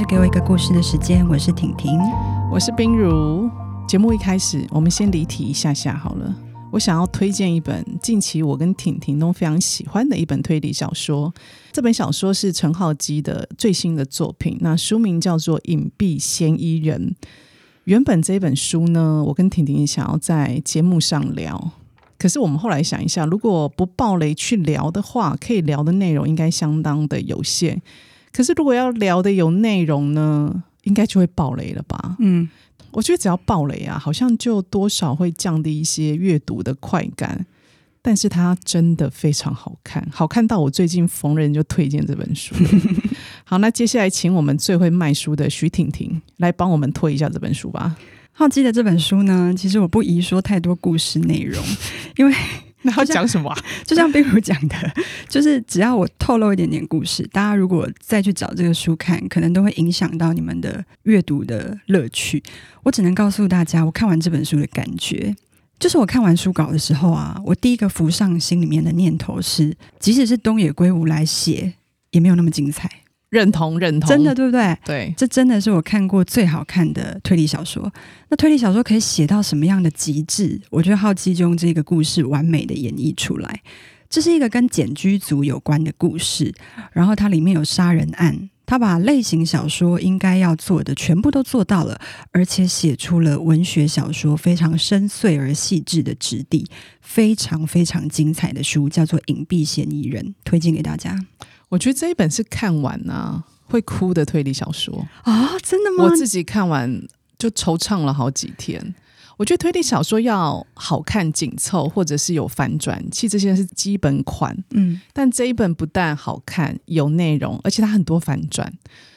是《给我一个故事的时间》，我是婷婷，我是冰如。节目一开始，我们先离题一下下好了。我想要推荐一本近期我跟婷婷都非常喜欢的一本推理小说。这本小说是陈浩基的最新的作品，那书名叫做《隐蔽嫌疑人》。原本这本书呢，我跟婷婷想要在节目上聊，可是我们后来想一下，如果不爆雷去聊的话，可以聊的内容应该相当的有限。可是，如果要聊的有内容呢，应该就会爆雷了吧？嗯，我觉得只要爆雷啊，好像就多少会降低一些阅读的快感。但是它真的非常好看，好看到我最近逢人就推荐这本书。好，那接下来请我们最会卖书的徐婷婷来帮我们推一下这本书吧。浩基的这本书呢，其实我不宜说太多故事内容，因为。那要讲什么啊？就像冰如讲的，就是只要我透露一点点故事，大家如果再去找这个书看，可能都会影响到你们的阅读的乐趣。我只能告诉大家，我看完这本书的感觉，就是我看完书稿的时候啊，我第一个浮上心里面的念头是，即使是东野圭吾来写，也没有那么精彩。认同，认同，真的对不对？对，这真的是我看过最好看的推理小说。那推理小说可以写到什么样的极致？我觉得浩基就用这个故事完美的演绎出来。这是一个跟简居族有关的故事，然后它里面有杀人案，他把类型小说应该要做的全部都做到了，而且写出了文学小说非常深邃而细致的质地，非常非常精彩的书，叫做《隐蔽嫌疑人》，推荐给大家。我觉得这一本是看完啊会哭的推理小说啊。哦，真的吗？我自己看完就惆怅了好几天。我觉得推理小说要好看、紧凑，或者是有反转，其实这些是基本款。嗯，但这一本不但好看、有内容，而且它很多反转。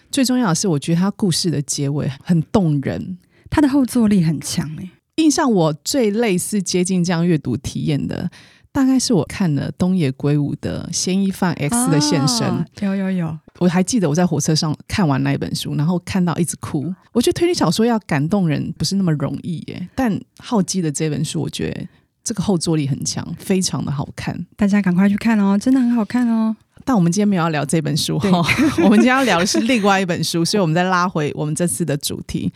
最重要的是，我觉得它故事的结尾很动人，它的后坐力很强。哎，印象我最类似接近这样阅读体验的。大概是我看了东野圭吾的《嫌疑犯 X 的现身》，啊，有有有，我还记得我在火车上看完那一本书，然后看到一直哭。我觉得推理小说要感动人不是那么容易耶，但浩基的这本书，我觉得这个后坐力很强，非常的好看，大家赶快去看哦，真的很好看哦。但我们今天没有要聊这本书哈，我们今天要聊的是另外一本书，所以我们再拉回我们这次的主题。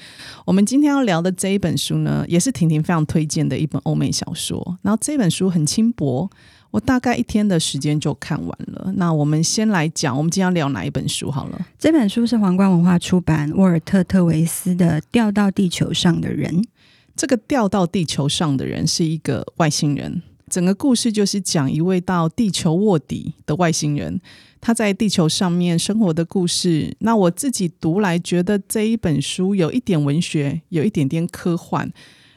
我们今天要聊的这一本书呢，也是婷婷非常推荐的一本欧美小说。然后这本书很轻薄，我大概一天的时间就看完了。那我们先来讲，我们今天要聊哪一本书好了？这本书是皇冠文化出版，沃尔特·特维斯的《掉到地球上的人》。这个掉到地球上的人是一个外星人。整个故事就是讲一位到地球卧底的外星人，他在地球上面生活的故事。那我自己读来觉得这一本书有一点文学，有一点点科幻，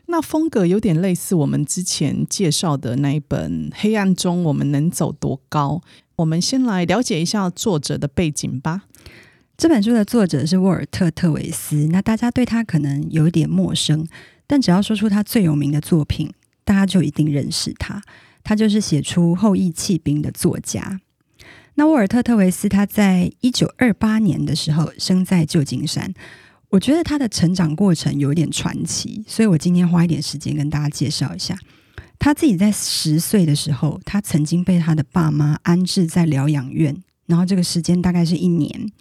那风格有点类似我们之前介绍的那一本《黑暗中我们能走多高》。我们先来了解一下作者的背景吧。这本书的作者是沃尔特·特维斯，那大家对他可能有一点陌生，但只要说出他最有名的作品。大家就一定认识他，他就是写出《后裔弃兵》的作家。那沃尔特·特维斯他在一九二八年的时候生在旧金山，我觉得他的成长过程有点传奇，所以我今天花一点时间跟大家介绍一下。他自己在十岁的时候，他曾经被他的爸妈安置在疗养院，然后这个时间大概是一年，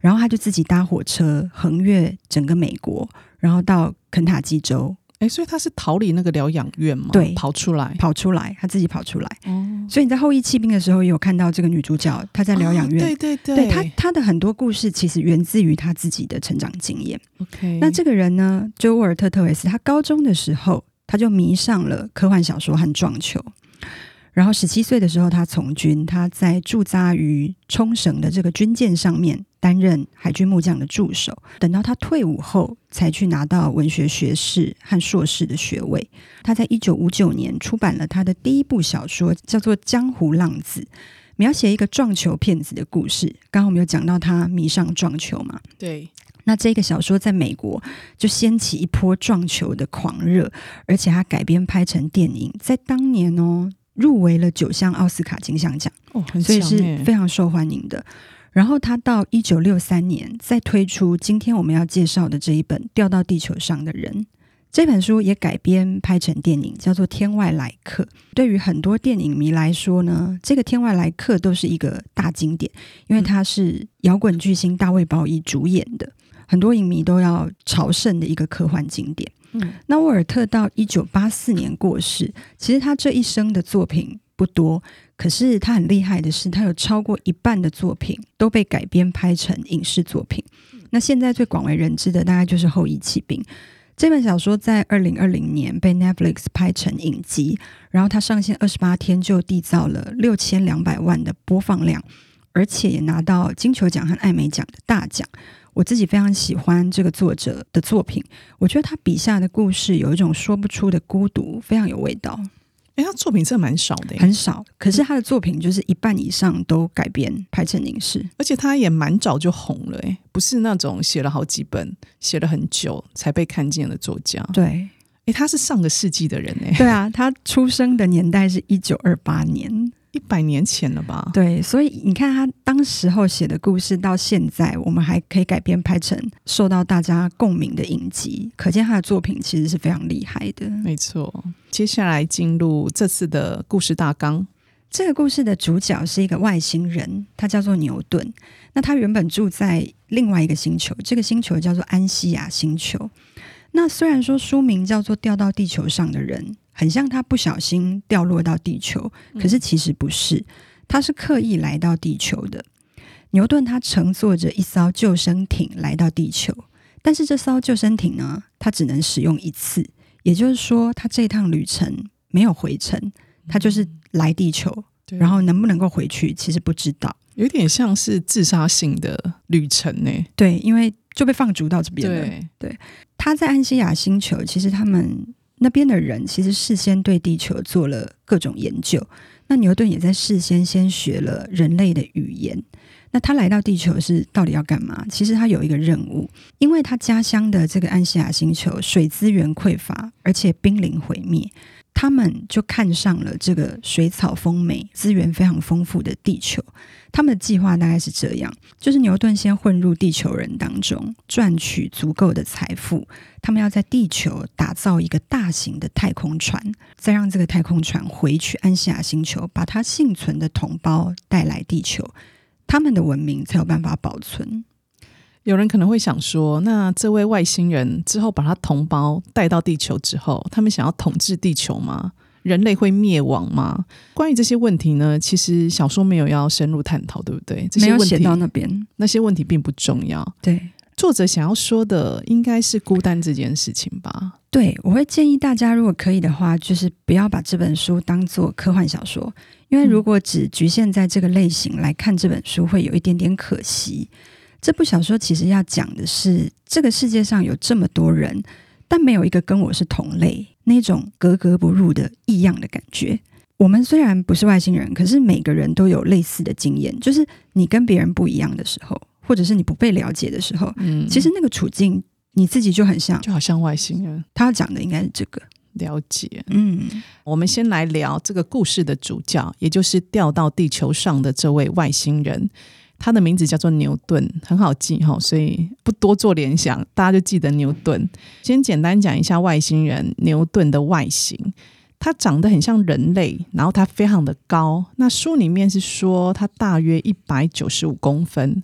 然后他就自己搭火车横越整个美国，然后到肯塔基州。哎，所以他是逃离那个疗养院吗？对，跑出来，跑出来，他自己跑出来。哦，所以你在《后羿弃兵》的时候也有看到这个女主角，她在疗养院。哦、对对对，对她她的很多故事其实源自于她自己的成长经验。OK，那这个人呢，就沃尔特·特维斯，他高中的时候他就迷上了科幻小说和撞球。然后十七岁的时候，他从军，他在驻扎于冲绳的这个军舰上面担任海军木匠的助手。等到他退伍后，才去拿到文学学士和硕士的学位。他在一九五九年出版了他的第一部小说，叫做《江湖浪子》，描写一个撞球骗子的故事。刚刚我们有讲到他迷上撞球嘛？对。那这个小说在美国就掀起一波撞球的狂热，而且他改编拍成电影，在当年哦。入围了九项奥斯卡金像奖，哦，很所以是非常受欢迎的。然后他到一九六三年再推出今天我们要介绍的这一本《掉到地球上的人》，这本书也改编拍成电影，叫做《天外来客》。对于很多电影迷来说呢，这个《天外来客》都是一个大经典，因为它是摇滚巨星大卫鲍伊主演的，很多影迷都要朝圣的一个科幻经典。嗯，那沃尔特到一九八四年过世，其实他这一生的作品不多，可是他很厉害的是，他有超过一半的作品都被改编拍成影视作品。那现在最广为人知的，大概就是《后裔弃兵》。这本小说在二零二零年被 Netflix 拍成影集，然后它上线二十八天就缔造了六千两百万的播放量，而且也拿到金球奖和艾美奖的大奖。我自己非常喜欢这个作者的作品，我觉得他笔下的故事有一种说不出的孤独，非常有味道。哎，他作品真的蛮少的，很少。可是他的作品就是一半以上都改编拍成影视，而且他也蛮早就红了，哎，不是那种写了好几本、写了很久才被看见的作家。对，哎，他是上个世纪的人，哎，对啊，他出生的年代是一九二八年。一百年前了吧？对，所以你看他当时候写的故事，到现在我们还可以改编拍成受到大家共鸣的影集，可见他的作品其实是非常厉害的。没错，接下来进入这次的故事大纲。这个故事的主角是一个外星人，他叫做牛顿。那他原本住在另外一个星球，这个星球叫做安西亚星球。那虽然说书名叫做《掉到地球上的人》。很像他不小心掉落到地球，可是其实不是，他是刻意来到地球的。牛顿他乘坐着一艘救生艇来到地球，但是这艘救生艇呢，他只能使用一次，也就是说，他这趟旅程没有回程，他就是来地球，然后能不能够回去，其实不知道，有点像是自杀性的旅程呢。对，因为就被放逐到这边了。对，对，他在安西亚星球，其实他们。那边的人其实事先对地球做了各种研究，那牛顿也在事先先学了人类的语言。那他来到地球是到底要干嘛？其实他有一个任务，因为他家乡的这个安西亚星球水资源匮乏，而且濒临毁灭。他们就看上了这个水草丰美、资源非常丰富的地球。他们的计划大概是这样：就是牛顿先混入地球人当中，赚取足够的财富。他们要在地球打造一个大型的太空船，再让这个太空船回去安西亚星球，把他幸存的同胞带来地球，他们的文明才有办法保存。有人可能会想说，那这位外星人之后把他同胞带到地球之后，他们想要统治地球吗？人类会灭亡吗？关于这些问题呢，其实小说没有要深入探讨，对不对？这些问题，没有写到那边，那些问题并不重要。对，作者想要说的应该是孤单这件事情吧？对，我会建议大家，如果可以的话，就是不要把这本书当做科幻小说，因为如果只局限在这个类型来看这本书，会有一点点可惜。这部小说其实要讲的是，这个世界上有这么多人，但没有一个跟我是同类，那种格格不入的异样的感觉。我们虽然不是外星人，可是每个人都有类似的经验，就是你跟别人不一样的时候，或者是你不被了解的时候，嗯，其实那个处境你自己就很像，就好像外星人。他要讲的应该是这个了解。嗯，我们先来聊这个故事的主角，也就是掉到地球上的这位外星人。他的名字叫做牛顿，很好记哈，所以不多做联想，大家就记得牛顿。先简单讲一下外星人牛顿的外形，他长得很像人类，然后他非常的高。那书里面是说他大约一百九十五公分，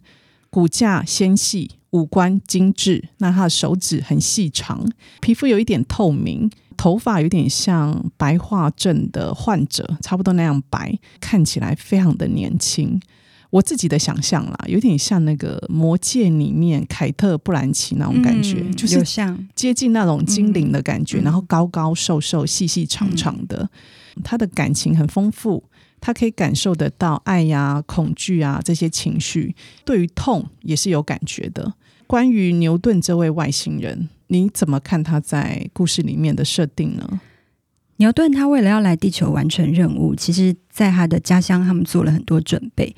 骨架纤细，五官精致。那他的手指很细长，皮肤有一点透明，头发有点像白化症的患者，差不多那样白，看起来非常的年轻。我自己的想象啦，有点像那个《魔戒》里面凯特·布兰奇那种感觉，嗯、就是像接近那种精灵的感觉，嗯、然后高高瘦瘦、细细长长的。嗯、他的感情很丰富，他可以感受得到爱呀、啊、恐惧啊这些情绪，对于痛也是有感觉的。关于牛顿这位外星人，你怎么看他在故事里面的设定呢？牛顿他为了要来地球完成任务，其实在他的家乡，他们做了很多准备。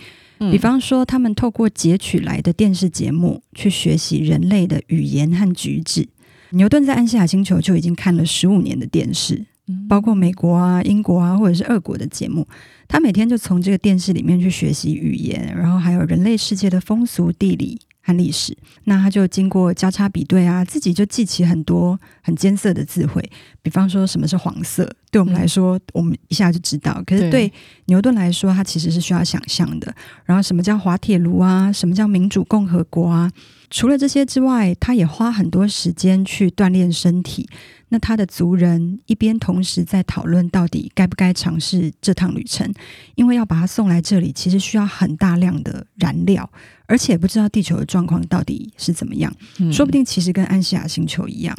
比方说，他们透过截取来的电视节目去学习人类的语言和举止。牛顿在安西亚星球就已经看了十五年的电视，包括美国啊、英国啊，或者是俄国的节目。他每天就从这个电视里面去学习语言，然后还有人类世界的风俗、地理和历史。那他就经过交叉比对啊，自己就记起很多很艰涩的字汇，比方说什么是黄色，对我们来说，嗯、我们一下就知道。可是对牛顿来说，他其实是需要想象的。然后什么叫滑铁卢啊？什么叫民主共和国啊？除了这些之外，他也花很多时间去锻炼身体。那他的族人一边同时在讨论到底该不该尝试这趟旅程，因为要把他送来这里，其实需要很大量的燃料，而且不知道地球的状况到底是怎么样。嗯、说不定其实跟安西亚星球一样。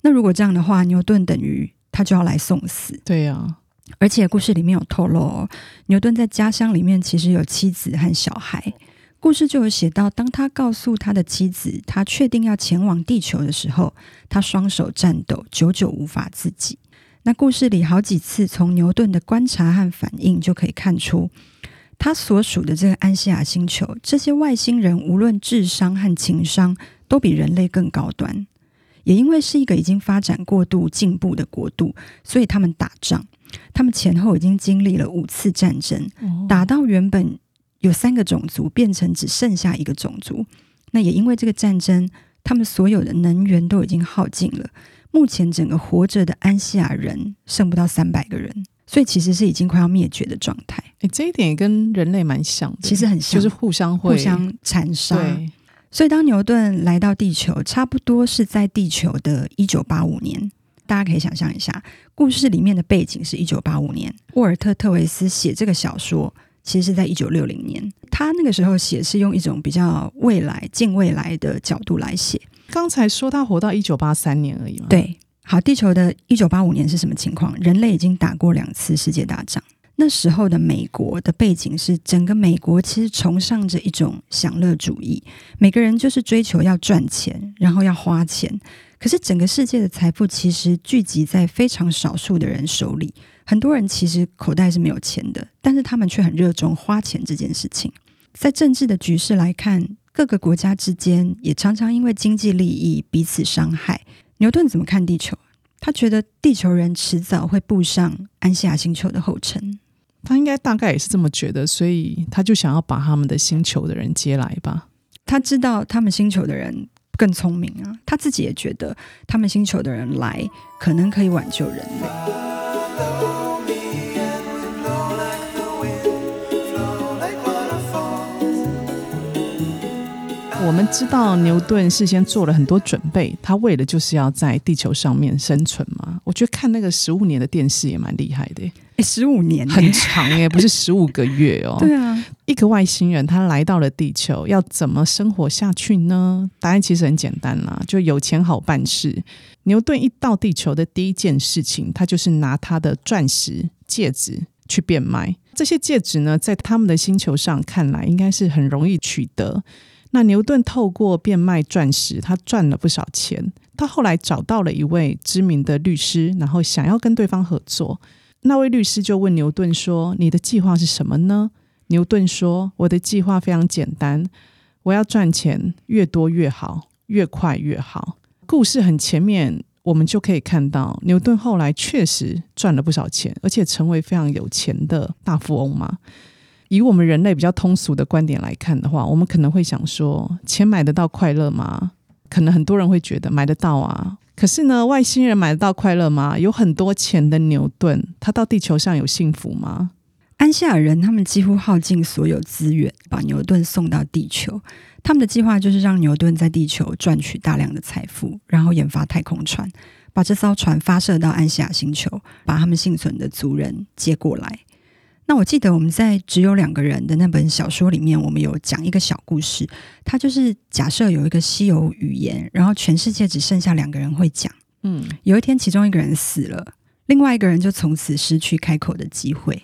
那如果这样的话，牛顿等于他就要来送死。对呀、啊，而且故事里面有透露、哦，牛顿在家乡里面其实有妻子和小孩。故事就有写到，当他告诉他的妻子，他确定要前往地球的时候，他双手颤抖，久久无法自己。那故事里好几次从牛顿的观察和反应就可以看出，他所属的这个安西亚星球，这些外星人无论智商和情商都比人类更高端。也因为是一个已经发展过度进步的国度，所以他们打仗，他们前后已经经历了五次战争，打到原本。有三个种族变成只剩下一个种族，那也因为这个战争，他们所有的能源都已经耗尽了。目前整个活着的安西亚人剩不到三百个人，所以其实是已经快要灭绝的状态。诶，这一点也跟人类蛮像的，其实很像，就是互相会互相残杀。所以当牛顿来到地球，差不多是在地球的一九八五年。大家可以想象一下，故事里面的背景是一九八五年，沃尔特·特维斯写这个小说。其实是在一九六零年，他那个时候写是用一种比较未来、近未来的角度来写。刚才说他活到一九八三年而已嘛。对，好，地球的一九八五年是什么情况？人类已经打过两次世界大战。那时候的美国的背景是，整个美国其实崇尚着一种享乐主义，每个人就是追求要赚钱，然后要花钱。可是整个世界的财富其实聚集在非常少数的人手里。很多人其实口袋是没有钱的，但是他们却很热衷花钱这件事情。在政治的局势来看，各个国家之间也常常因为经济利益彼此伤害。牛顿怎么看地球？他觉得地球人迟早会步上安西亚星球的后尘。他应该大概也是这么觉得，所以他就想要把他们的星球的人接来吧。他知道他们星球的人更聪明啊，他自己也觉得他们星球的人来可能可以挽救人类。我们知道牛顿事先做了很多准备，他为的就是要在地球上面生存嘛。我觉得看那个十五年的电视也蛮厉害的，哎，十五年很长耶，不是十五个月哦。对啊，一个外星人他来到了地球，要怎么生活下去呢？答案其实很简单啦，就有钱好办事。牛顿一到地球的第一件事情，他就是拿他的钻石戒指去变卖。这些戒指呢，在他们的星球上看来，应该是很容易取得。那牛顿透过变卖钻石，他赚了不少钱。他后来找到了一位知名的律师，然后想要跟对方合作。那位律师就问牛顿说：“你的计划是什么呢？”牛顿说：“我的计划非常简单，我要赚钱越多越好，越快越好。”故事很前面，我们就可以看到牛顿后来确实赚了不少钱，而且成为非常有钱的大富翁嘛。以我们人类比较通俗的观点来看的话，我们可能会想说：钱买得到快乐吗？可能很多人会觉得买得到啊。可是呢，外星人买得到快乐吗？有很多钱的牛顿，他到地球上有幸福吗？安西亚人他们几乎耗尽所有资源，把牛顿送到地球。他们的计划就是让牛顿在地球赚取大量的财富，然后研发太空船，把这艘船发射到安西亚星球，把他们幸存的族人接过来。那我记得我们在只有两个人的那本小说里面，我们有讲一个小故事。它就是假设有一个稀有语言，然后全世界只剩下两个人会讲。嗯，有一天其中一个人死了，另外一个人就从此失去开口的机会。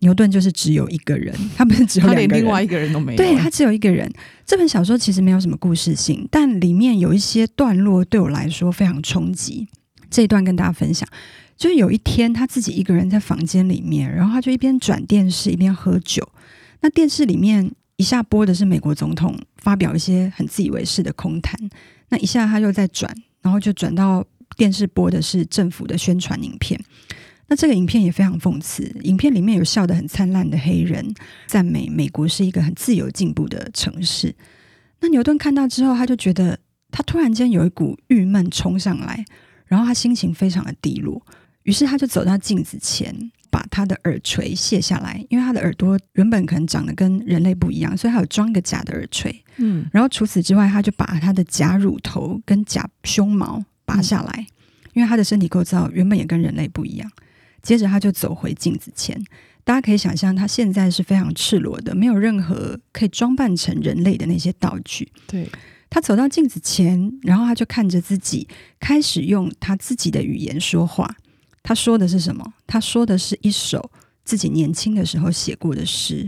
牛顿就是只有一个人，他不是只有两个人，他连另外一个人都没有。对，他只有一个人。这本小说其实没有什么故事性，但里面有一些段落对我来说非常冲击。这一段跟大家分享。就是有一天，他自己一个人在房间里面，然后他就一边转电视一边喝酒。那电视里面一下播的是美国总统发表一些很自以为是的空谈，那一下他又在转，然后就转到电视播的是政府的宣传影片。那这个影片也非常讽刺，影片里面有笑得很灿烂的黑人，赞美美国是一个很自由进步的城市。那牛顿看到之后，他就觉得他突然间有一股郁闷冲上来，然后他心情非常的低落，于是他就走到镜子前，把他的耳垂卸下来，因为他的耳朵原本可能长得跟人类不一样，所以他有装一个假的耳垂。嗯，然后除此之外，他就把他的假乳头跟假胸毛拔下来，嗯、因为他的身体构造原本也跟人类不一样。接着他就走回镜子前。大家可以想象，他现在是非常赤裸的，没有任何可以装扮成人类的那些道具。对，他走到镜子前，然后他就看着自己，开始用他自己的语言说话。他说的是什么？他说的是一首自己年轻的时候写过的诗。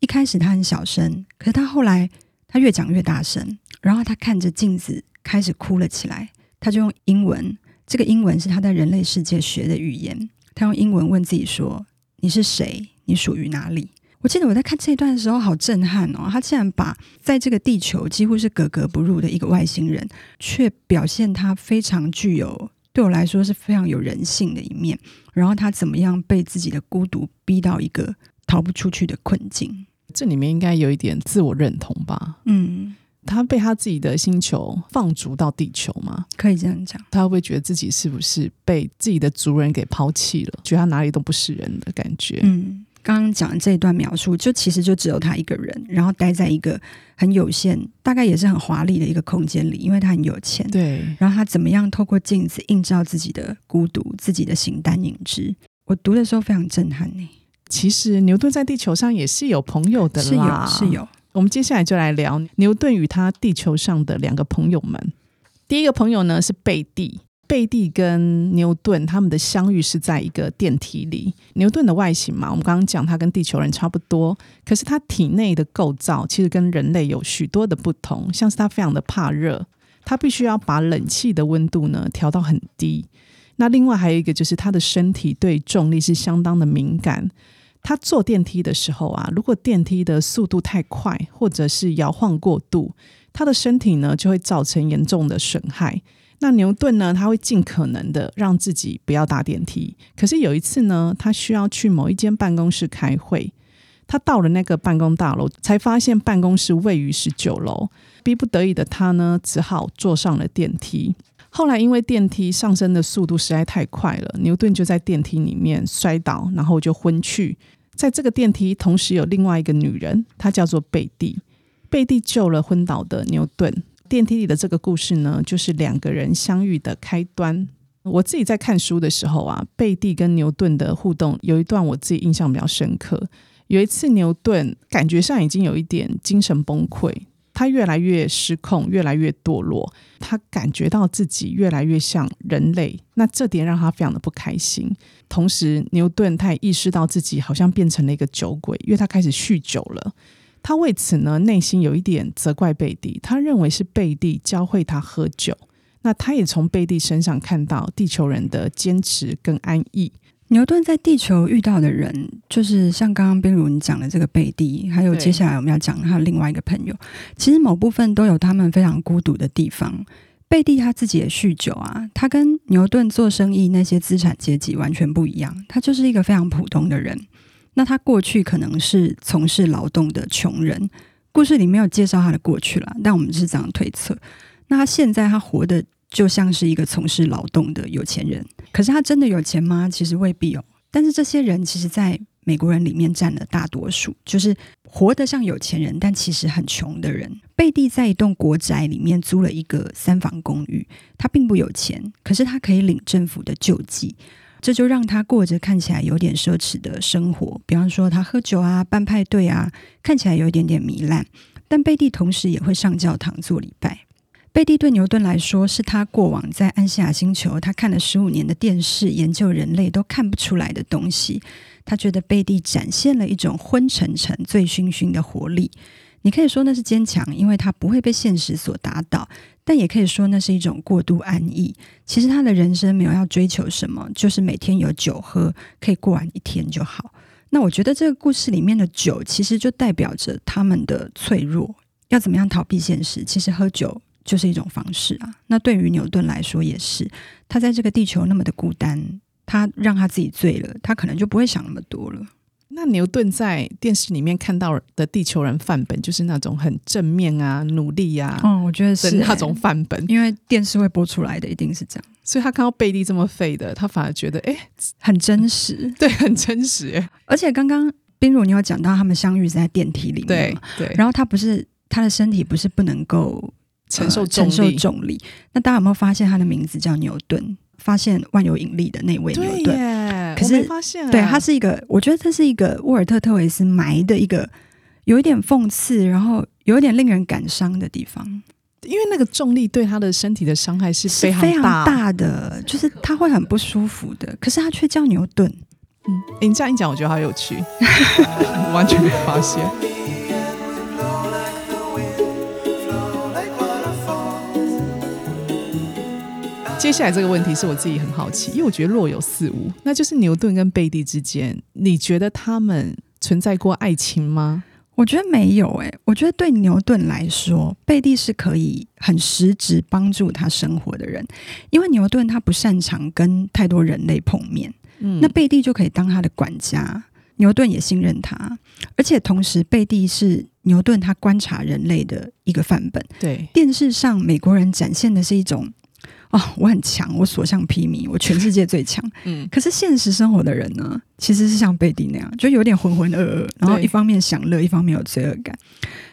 一开始他很小声，可是他后来他越讲越大声，然后他看着镜子开始哭了起来。他就用英文，这个英文是他在人类世界学的语言。他用英文问自己说。你是谁？你属于哪里？我记得我在看这一段的时候，好震撼哦！他竟然把在这个地球几乎是格格不入的一个外星人，却表现他非常具有，对我来说是非常有人性的一面。然后他怎么样被自己的孤独逼到一个逃不出去的困境？这里面应该有一点自我认同吧？嗯。他被他自己的星球放逐到地球吗？可以这样讲。他会不会觉得自己是不是被自己的族人给抛弃了？觉得他哪里都不是人的感觉？嗯，刚刚讲的这一段描述，就其实就只有他一个人，然后待在一个很有限、大概也是很华丽的一个空间里，因为他很有钱。对。然后他怎么样透过镜子映照自己的孤独、自己的形单影只？我读的时候非常震撼呢。其实牛顿在地球上也是有朋友的啦，是有，是有。我们接下来就来聊牛顿与他地球上的两个朋友们。第一个朋友呢是贝蒂，贝蒂跟牛顿他们的相遇是在一个电梯里。牛顿的外形嘛，我们刚刚讲他跟地球人差不多，可是他体内的构造其实跟人类有许多的不同，像是他非常的怕热，他必须要把冷气的温度呢调到很低。那另外还有一个就是他的身体对重力是相当的敏感。他坐电梯的时候啊，如果电梯的速度太快，或者是摇晃过度，他的身体呢就会造成严重的损害。那牛顿呢，他会尽可能的让自己不要搭电梯。可是有一次呢，他需要去某一间办公室开会，他到了那个办公大楼，才发现办公室位于十九楼。逼不得已的他呢，只好坐上了电梯。后来因为电梯上升的速度实在太快了，牛顿就在电梯里面摔倒，然后就昏去。在这个电梯同时有另外一个女人，她叫做贝蒂。贝蒂救了昏倒的牛顿。电梯里的这个故事呢，就是两个人相遇的开端。我自己在看书的时候啊，贝蒂跟牛顿的互动有一段我自己印象比较深刻。有一次牛顿感觉上已经有一点精神崩溃。他越来越失控，越来越堕落。他感觉到自己越来越像人类，那这点让他非常的不开心。同时，牛顿他也意识到自己好像变成了一个酒鬼，因为他开始酗酒了。他为此呢，内心有一点责怪贝蒂。他认为是贝蒂教会他喝酒。那他也从贝蒂身上看到地球人的坚持跟安逸。牛顿在地球遇到的人，就是像刚刚冰如你讲的这个贝蒂，还有接下来我们要讲他的另外一个朋友，其实某部分都有他们非常孤独的地方。贝蒂他自己也酗酒啊，他跟牛顿做生意那些资产阶级完全不一样，他就是一个非常普通的人。那他过去可能是从事劳动的穷人，故事里没有介绍他的过去了，但我们是这样推测。那他现在他活的。就像是一个从事劳动的有钱人，可是他真的有钱吗？其实未必哦。但是这些人其实，在美国人里面占了大多数，就是活得像有钱人，但其实很穷的人。贝蒂在一栋国宅里面租了一个三房公寓，他并不有钱，可是他可以领政府的救济，这就让他过着看起来有点奢侈的生活。比方说，他喝酒啊，办派对啊，看起来有一点点糜烂。但贝蒂同时也会上教堂做礼拜。贝蒂对牛顿来说，是他过往在安西亚星球，他看了十五年的电视，研究人类都看不出来的东西。他觉得贝蒂展现了一种昏沉沉、醉醺醺的活力。你可以说那是坚强，因为他不会被现实所打倒；但也可以说那是一种过度安逸。其实他的人生没有要追求什么，就是每天有酒喝，可以过完一天就好。那我觉得这个故事里面的酒，其实就代表着他们的脆弱。要怎么样逃避现实？其实喝酒。就是一种方式啊。那对于牛顿来说也是，他在这个地球那么的孤单，他让他自己醉了，他可能就不会想那么多了。那牛顿在电视里面看到的地球人范本，就是那种很正面啊、努力呀、啊，嗯，我觉得是那种范本，因为电视会播出来的，一定是这样。所以他看到贝利这么废的，他反而觉得哎，很真实，对，很真实。而且刚刚冰如你有讲到他们相遇是在电梯里面，对对。然后他不是他的身体不是不能够承受承受重力，那大家有没有发现他的名字叫牛顿？发现万有引力的那位牛顿，可是发现对他是一个，我觉得这是一个沃尔特特维斯埋的一个有一点讽刺，然后有一点令人感伤的地方，因为那个重力对他的身体的伤害是非常大，非常大。的，就是他会很不舒服的。可是他却叫牛顿，嗯，你这样一讲，我觉得好有趣，我完全没发现。接下来这个问题是我自己很好奇，因为我觉得若有似无，那就是牛顿跟贝蒂之间，你觉得他们存在过爱情吗？我觉得没有诶、欸，我觉得对牛顿来说，贝蒂是可以很实质帮助他生活的人，因为牛顿他不擅长跟太多人类碰面，嗯，那贝蒂就可以当他的管家，牛顿也信任他，而且同时贝蒂是牛顿他观察人类的一个范本。对，电视上美国人展现的是一种。哦，我很强，我所向披靡，我全世界最强。嗯，可是现实生活的人呢，其实是像贝蒂那样，就有点浑浑噩噩，然后一方面享乐，一方面有罪恶感。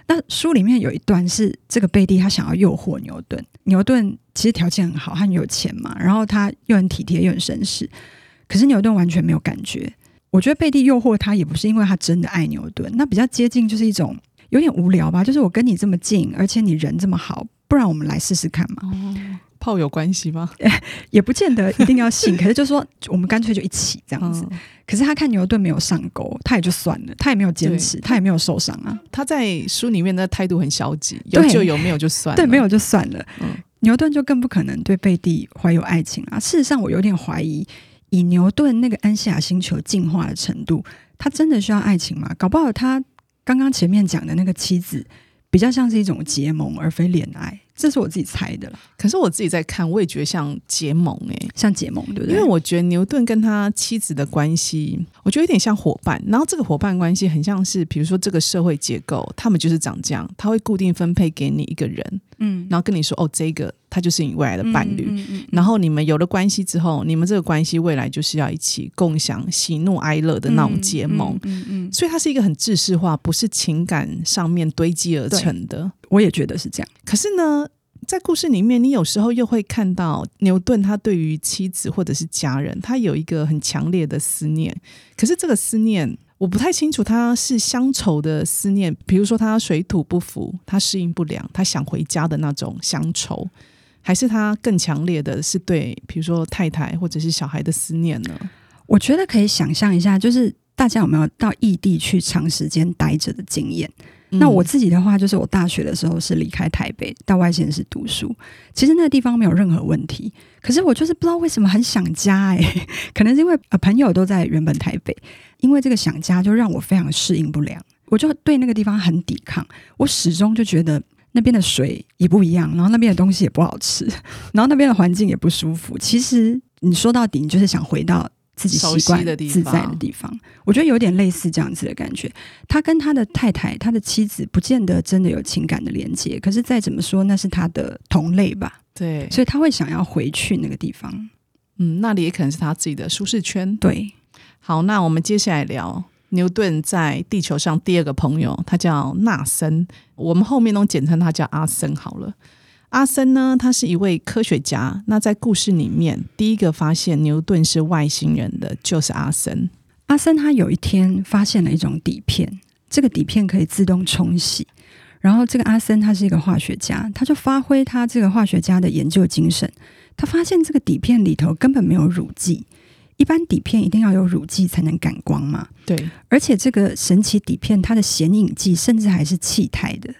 那书里面有一段是这个贝蒂，他想要诱惑牛顿。牛顿其实条件很好，他很有钱嘛，然后他又很体贴，又很绅士。可是牛顿完全没有感觉。我觉得贝蒂诱惑他，也不是因为他真的爱牛顿，那比较接近就是一种有点无聊吧，就是我跟你这么近，而且你人这么好，不然我们来试试看嘛。哦炮友关系吗？也不见得一定要信，可是就说我们干脆就一起这样子。嗯、可是他看牛顿没有上钩，他也就算了，他也没有坚持，他也没有受伤啊。他在书里面的态度很消极，有就有，没有就算了。对，没有就算了。嗯、牛顿就更不可能对贝蒂怀有爱情啊。事实上，我有点怀疑，以牛顿那个安西亚星球进化的程度，他真的需要爱情吗？搞不好他刚刚前面讲的那个妻子，比较像是一种结盟，而非恋爱。这是我自己猜的啦，可是我自己在看，我也觉得像结盟诶、欸，像结盟，对不对？因为我觉得牛顿跟他妻子的关系，我觉得有点像伙伴。然后这个伙伴关系很像是，比如说这个社会结构，他们就是长这样，他会固定分配给你一个人，嗯，然后跟你说，哦，这个他就是你未来的伴侣。嗯嗯嗯嗯、然后你们有了关系之后，你们这个关系未来就是要一起共享喜怒哀乐的那种结盟。嗯，所以它是一个很制式化，不是情感上面堆积而成的。我也觉得是这样。可是呢，在故事里面，你有时候又会看到牛顿，他对于妻子或者是家人，他有一个很强烈的思念。可是这个思念，我不太清楚，他是乡愁的思念，比如说他水土不服，他适应不良，他想回家的那种乡愁，还是他更强烈的是对，比如说太太或者是小孩的思念呢？我觉得可以想象一下，就是大家有没有到异地去长时间待着的经验？那我自己的话，就是我大学的时候是离开台北到外县市读书。其实那个地方没有任何问题，可是我就是不知道为什么很想家哎、可能是因为呃朋友都在原本台北，因为这个想家就让我非常适应不良，我就对那个地方很抵抗。我始终就觉得那边的水也不一样，然后那边的东西也不好吃，然后那边的环境也不舒服。其实你说到底，你就是想回到。自己习惯自在的地方，我觉得有点类似这样子的感觉。他跟他的太太、他的妻子，不见得真的有情感的连接，可是再怎么说，那是他的同类吧？对，所以他会想要回去那个地方。嗯，那里也可能是他自己的舒适圈。对，好，那我们接下来聊牛顿在地球上第二个朋友，他叫纳森，我们后面都简称他叫阿森好了。阿森呢，他是一位科学家。那在故事里面，第一个发现牛顿是外星人的就是阿森。阿森他有一天发现了一种底片，这个底片可以自动冲洗。然后这个阿森他是一个化学家，他就发挥他这个化学家的研究精神。他发现这个底片里头根本没有乳剂，一般底片一定要有乳剂才能感光嘛。对，而且这个神奇底片它的显影剂甚至还是气态的。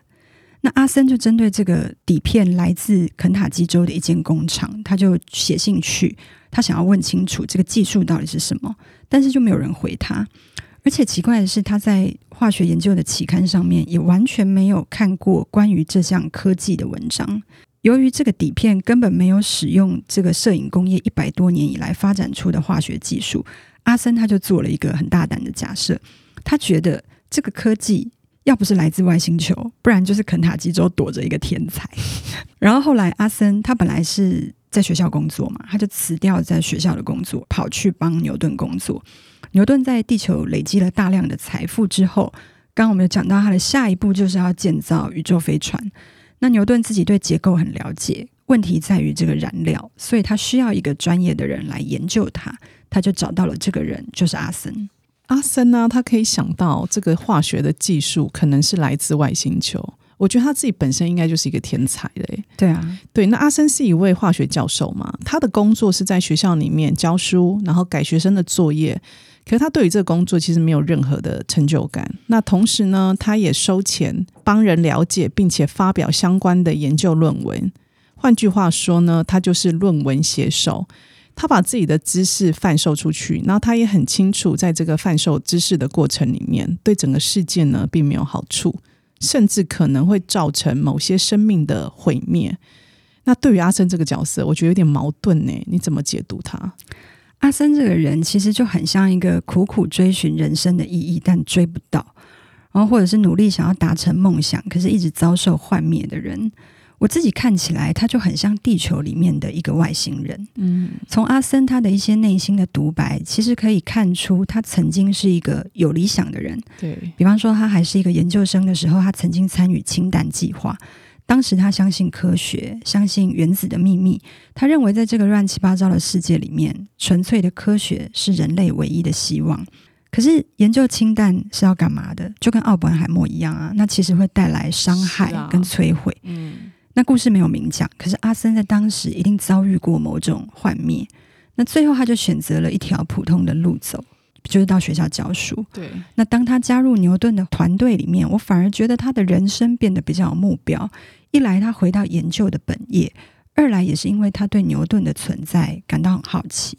那阿森就针对这个底片来自肯塔基州的一间工厂，他就写信去，他想要问清楚这个技术到底是什么，但是就没有人回他。而且奇怪的是，他在化学研究的期刊上面也完全没有看过关于这项科技的文章。由于这个底片根本没有使用这个摄影工业一百多年以来发展出的化学技术，阿森他就做了一个很大胆的假设。他觉得这个科技要不是来自外星球，不然就是肯塔基州躲着一个天才。然后后来阿森他本来是在学校工作嘛，他就辞掉在学校的工作，跑去帮牛顿工作。牛顿在地球累积了大量的财富之后，刚刚我们有讲到他的下一步就是要建造宇宙飞船。那牛顿自己对结构很了解，问题在于这个燃料，所以他需要一个专业的人来研究它。他就找到了这个人，就是阿森。阿森呢，他可以想到这个化学的技术可能是来自外星球。我觉得他自己本身应该就是一个天才嘞。对啊，对。那阿森是一位化学教授嘛，他的工作是在学校里面教书，然后改学生的作业。可是他对于这个工作其实没有任何的成就感。那同时呢，他也收钱帮人了解，并且发表相关的研究论文。换句话说呢，他就是论文写手。他把自己的知识贩售出去，然后他也很清楚，在这个贩售知识的过程里面，对整个世界呢并没有好处，甚至可能会造成某些生命的毁灭。那对于阿森这个角色，我觉得有点矛盾呢。你怎么解读他？阿森这个人其实就很像一个苦苦追寻人生的意义，但追不到，然后或者是努力想要达成梦想，可是一直遭受幻灭的人。我自己看起来，他就很像地球里面的一个外星人。嗯，从阿森他的一些内心的独白，其实可以看出他曾经是一个有理想的人。对，比方说，他还是一个研究生的时候，他曾经参与氢弹计划。当时他相信科学，相信原子的秘密。他认为，在这个乱七八糟的世界里面，纯粹的科学是人类唯一的希望。可是，研究氢弹是要干嘛的？就跟奥本海默一样啊，那其实会带来伤害跟摧毁。嗯。那故事没有明讲，可是阿森在当时一定遭遇过某种幻灭。那最后他就选择了一条普通的路走，就是到学校教书。对。那当他加入牛顿的团队里面，我反而觉得他的人生变得比较有目标。一来他回到研究的本业，二来也是因为他对牛顿的存在感到很好奇。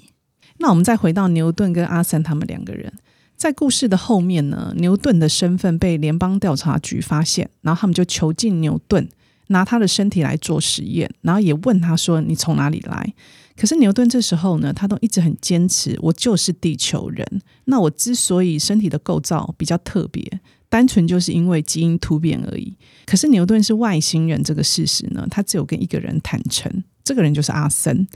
那我们再回到牛顿跟阿森他们两个人，在故事的后面呢，牛顿的身份被联邦调查局发现，然后他们就囚禁牛顿。拿他的身体来做实验，然后也问他说：“你从哪里来？”可是牛顿这时候呢，他都一直很坚持：“我就是地球人。”那我之所以身体的构造比较特别，单纯就是因为基因突变而已。可是牛顿是外星人这个事实呢，他只有跟一个人坦诚，这个人就是阿森。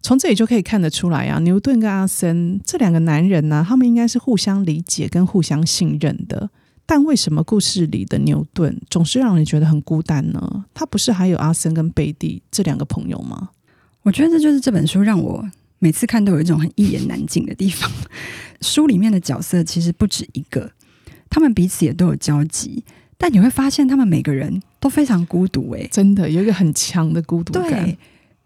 从这里就可以看得出来啊，牛顿跟阿森这两个男人呢、他们应该是互相理解跟互相信任的。但为什么故事里的牛顿总是让人觉得很孤单呢？他不是还有阿森跟贝蒂这两个朋友吗？我觉得这就是这本书让我每次看都有一种很一言难尽的地方。书里面的角色其实不止一个，他们彼此也都有交集，但你会发现他们每个人都非常孤独。诶，真的有一个很强的孤独感。对。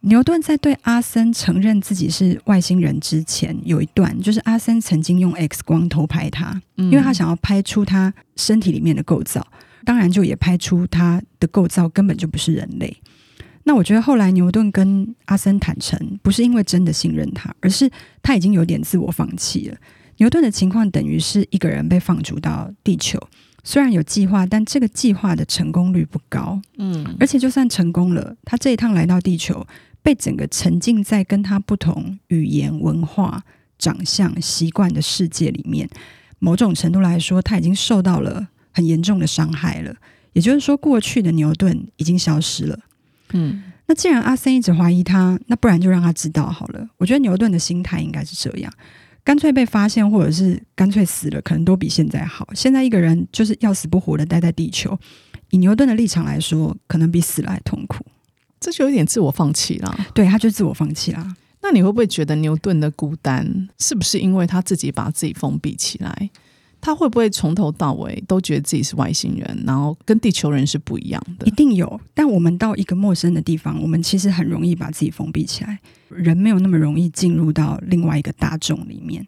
牛顿在对阿森承认自己是外星人之前，有一段就是阿森曾经用 X 光偷拍他，因为他想要拍出他身体里面的构造，当然就也拍出他的构造根本就不是人类。那我觉得后来牛顿跟阿森坦诚，不是因为真的信任他，而是他已经有点自我放弃了。牛顿的情况等于是一个人被放逐到地球。虽然有计划，但这个计划的成功率不高。嗯，而且就算成功了，他这一趟来到地球，被整个沉浸在跟他不同语言、文化、长相、习惯的世界里面，某种程度来说，他已经受到了很严重的伤害了。也就是说，过去的牛顿已经消失了。嗯，那既然阿森一直怀疑他，那不然就让他知道好了。我觉得牛顿的心态应该是这样。干脆被发现，或者是干脆死了，可能都比现在好。现在一个人就是要死不活的待在地球，以牛顿的立场来说，可能比死了还痛苦。这就有点自我放弃了。对，他就自我放弃了。那你会不会觉得牛顿的孤单，是不是因为他自己把自己封闭起来？他会不会从头到尾都觉得自己是外星人，然后跟地球人是不一样的？一定有。但我们到一个陌生的地方，我们其实很容易把自己封闭起来。人没有那么容易进入到另外一个大众里面。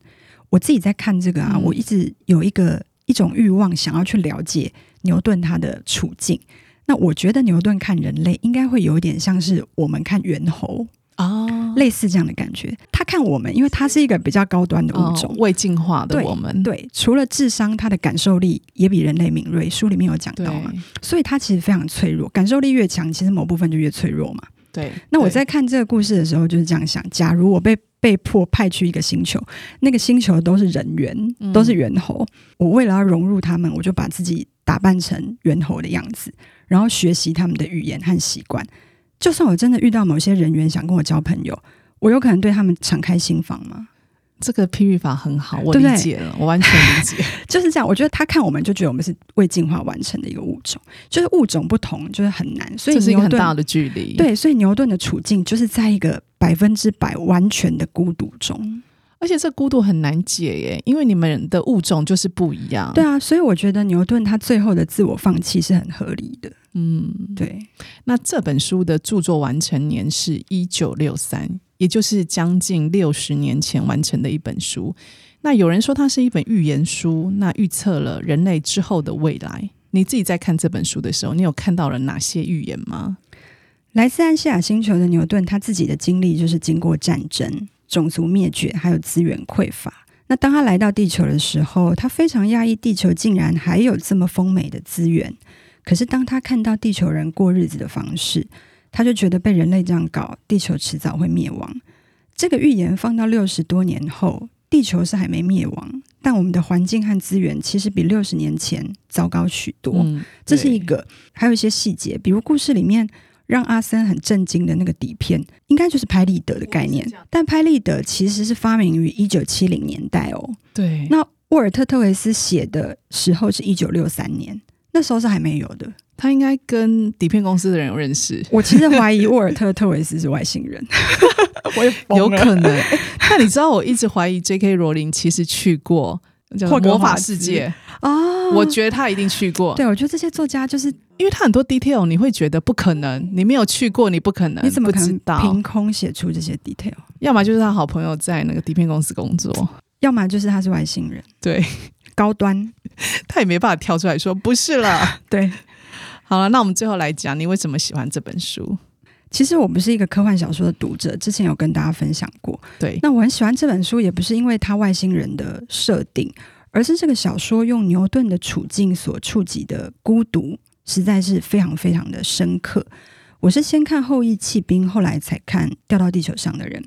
我自己在看这个啊，嗯、我一直有一个一种欲望，想要去了解牛顿他的处境。那我觉得牛顿看人类，应该会有点像是我们看猿猴。哦，类似这样的感觉。他看我们，因为他是一个比较高端的物种，哦、未进化的我们对。对，除了智商，他的感受力也比人类敏锐。书里面有讲到嘛，所以他其实非常脆弱。感受力越强，其实某部分就越脆弱嘛。对。那我在看这个故事的时候，就是这样想：假如我被被迫派去一个星球，那个星球都是人猿，都是猿猴。嗯、我为了要融入他们，我就把自己打扮成猿猴的样子，然后学习他们的语言和习惯。就算我真的遇到某些人员想跟我交朋友，我有可能对他们敞开心房吗？这个譬喻法很好，我理解了，对对，我完全理解。就是这样，我觉得他看我们就觉得我们是未进化完成的一个物种，就是物种不同，就是很难。所以这是一个很大的距离。对，所以牛顿的处境就是在一个百分之百完全的孤独中，而且这孤独很难解耶，因为你们的物种就是不一样。对啊，所以我觉得牛顿他最后的自我放弃是很合理的。嗯，对。那这本书的著作完成年是一九六三。也就是将近六十年前完成的一本书。那有人说它是一本预言书，那预测了人类之后的未来。你自己在看这本书的时候，你有看到了哪些预言吗？来自安西亚星球的牛顿，他自己的经历就是经过战争、种族灭绝，还有资源匮乏。那当他来到地球的时候，他非常讶异，地球竟然还有这么丰美的资源。可是当他看到地球人过日子的方式，他就觉得被人类这样搞，地球迟早会灭亡。这个预言放到六十多年后，地球是还没灭亡，但我们的环境和资源其实比六十年前糟糕许多。嗯，这是一个，还有一些细节，比如故事里面让阿森很震惊的那个底片，应该就是拍立得的概念。但拍立得其实是发明于一九七零年代哦。对，那沃尔特·特维斯写的时候是一九六三年，那时候是还没有的。他应该跟底片公司的人有认识。我其实怀疑沃尔特·特维斯是外星人，我也有可能。那你知道，我一直怀疑 J.K. 罗琳其实去过魔法世界啊？我觉得他一定去过。对，我觉得这些作家就是因为他很多 detail，你会觉得不可能，你没有去过，你不可能，你怎么可能知道凭空写出这些 detail？要么就是他好朋友在那个底片公司工作，要么就是他是外星人。对，高端，他也没办法跳出来说不是了。对。好了，那我们最后来讲，你为什么喜欢这本书？其实我不是一个科幻小说的读者，之前有跟大家分享过。对，那我很喜欢这本书，也不是因为它外星人的设定，而是这个小说用牛顿的处境所触及的孤独，实在是非常非常的深刻。我是先看《后羿弃兵》，后来才看《掉到地球上的人》。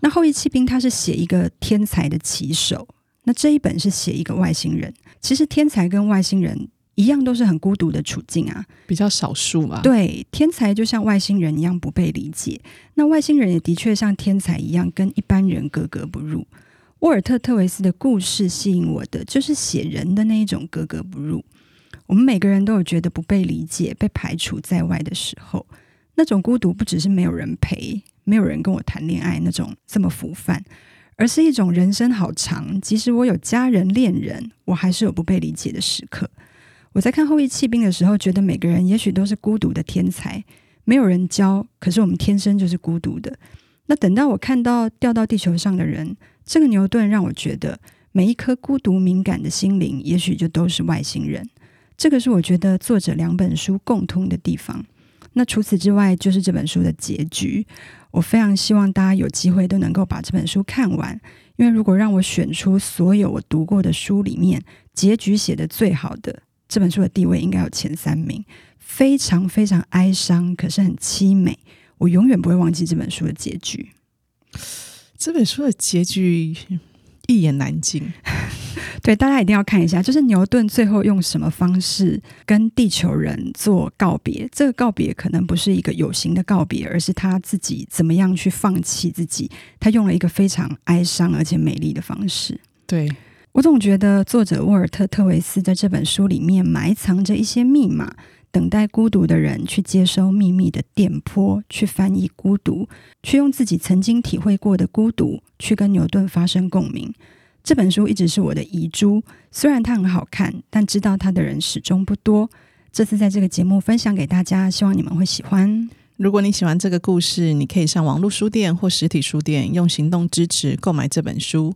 那《后羿弃兵》他是写一个天才的棋手，那这一本是写一个外星人。其实天才跟外星人。一样都是很孤独的处境啊，比较少数嘛。对，天才就像外星人一样不被理解，那外星人也的确像天才一样跟一般人格格不入。沃尔特·特维斯的故事吸引我的，就是写人的那一种格格不入。我们每个人都有觉得不被理解、被排除在外的时候，那种孤独不只是没有人陪、没有人跟我谈恋爱那种这么浮泛，而是一种人生好长，即使我有家人、恋人，我还是有不被理解的时刻。我在看《后羿弃兵》的时候，觉得每个人也许都是孤独的天才，没有人教，可是我们天生就是孤独的。那等到我看到掉到地球上的人，这个牛顿让我觉得，每一颗孤独敏感的心灵，也许就都是外星人。这个是我觉得作者两本书共通的地方。那除此之外，就是这本书的结局。我非常希望大家有机会都能够把这本书看完，因为如果让我选出所有我读过的书里面，结局写得最好的。这本书的地位应该有前三名，非常非常哀伤，可是很凄美。我永远不会忘记这本书的结局。这本书的结局一言难尽，对，大家一定要看一下。就是牛顿最后用什么方式跟地球人做告别？这个告别可能不是一个有形的告别，而是他自己怎么样去放弃自己。他用了一个非常哀伤而且美丽的方式。对。我总觉得作者沃尔特·特维斯在这本书里面埋藏着一些密码，等待孤独的人去接收秘密的电波，去翻译孤独，去用自己曾经体会过的孤独去跟牛顿发生共鸣。这本书一直是我的遗珠，虽然它很好看，但知道它的人始终不多。这次在这个节目分享给大家，希望你们会喜欢。如果你喜欢这个故事，你可以上网络书店或实体书店用行动支持购买这本书。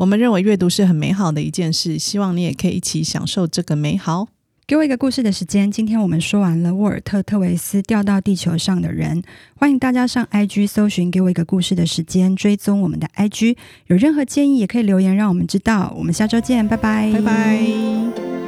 我们认为阅读是很美好的一件事，希望你也可以一起享受这个美好。给我一个故事的时间，今天我们说完了沃尔特·特维斯掉到地球上的人，欢迎大家上 IG 搜寻“给我一个故事的时间”，追踪我们的 IG。有任何建议也可以留言让我们知道。我们下周见，拜拜，拜拜。